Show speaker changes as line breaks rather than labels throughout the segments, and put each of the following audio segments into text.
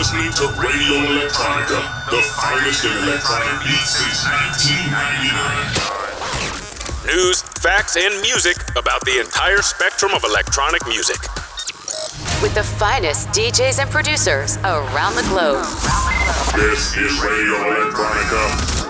listening to Radio Electronica, the finest in electronic beats since 1999.
News, facts, and music about the entire spectrum of electronic music.
With the finest DJs and producers around the globe.
This is Radio Electronica.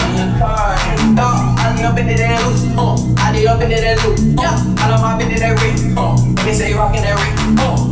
I done up into that loose. I did up into that loop, uh. I
done my bit that ring. They
say rockin'
that
ring.